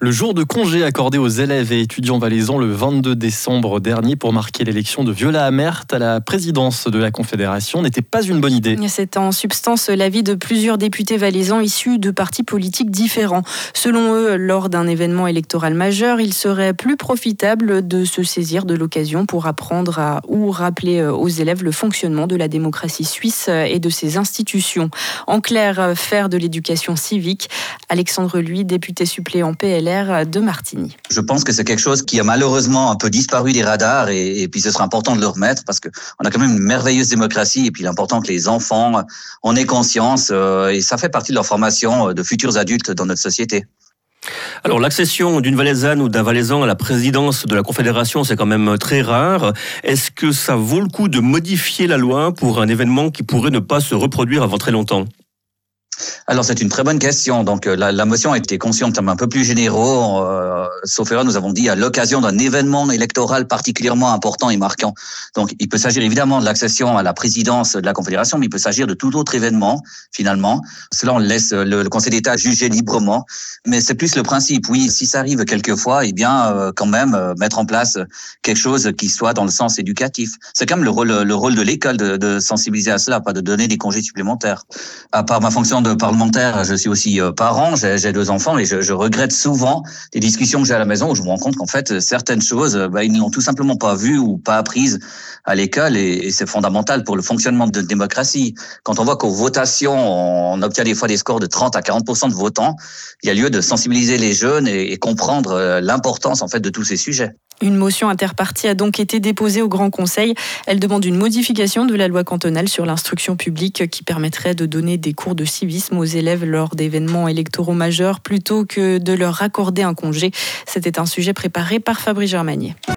Le jour de congé accordé aux élèves et étudiants valaisans le 22 décembre dernier pour marquer l'élection de Viola Amert à la présidence de la Confédération n'était pas une bonne idée. C'est en substance l'avis de plusieurs députés valaisans issus de partis politiques différents. Selon eux, lors d'un événement électoral majeur, il serait plus profitable de se saisir de l'occasion pour apprendre ou rappeler aux élèves le fonctionnement de la démocratie suisse et de ses institutions. En clair, faire de l'éducation civique. Alexandre Lui, député suppléant De Martigny. Je pense que c'est quelque chose qui a malheureusement un peu disparu des radars et, puis ce sera important de le remettre parce qu'on a quand même une merveilleuse démocratie et puis il est important que les enfants en aient conscience euh, et ça fait partie de leur formation de futurs adultes dans notre société. Alors l'accession d'une Valaisanne ou d'un Valaisan à la présidence de la Confédération, c'est quand même très rare. Est-ce que ça vaut le coup de modifier la loi pour un événement qui pourrait ne pas se reproduire avant très longtemps? Alors c'est une très bonne question. Donc euh, la, la motion a été conçue en termes un peu plus généraux. Euh, sauf erreur, nous avons dit à l'occasion d'un événement électoral particulièrement important et marquant. Donc il peut s'agir évidemment de l'accession à la présidence de la Confédération, mais il peut s'agir de tout autre événement finalement. Cela on laisse le, Conseil d'État juger librement. Mais c'est plus le principe. Oui, si ça arrive quelquefois, eh bien euh, quand même euh, mettre en place quelque chose qui soit dans le sens éducatif. C'est quand même le rôle, le rôle de l'école de, de sensibiliser à cela, pas de donner des congés supplémentaires. À part ma fonction de je suis aussi euh, parent, j'ai deux enfants et je, je, regrette souvent des discussions que j'ai à la maison où je me rends compte qu'en fait certaines choses, euh, bah, ils n'ont tout simplement pas vues ou pas apprises à l'école et, et c'est fondamental pour le fonctionnement de la démocratie. Quand on voit qu'aux votations, on obtient des fois des scores de 30 à 40% de votants, il y a lieu de sensibiliser les jeunes et, et comprendre euh, l'importance en fait de tous ces sujets. Une motion interpartie a donc été déposée au Grand Conseil. Elle demande une modification de la loi cantonale sur l'instruction publique qui permettrait de donner des cours de civisme aux élèves lors d'événements électoraux majeurs plutôt que de leur accorder un congé. C'était un sujet préparé par Fabrice Germanier.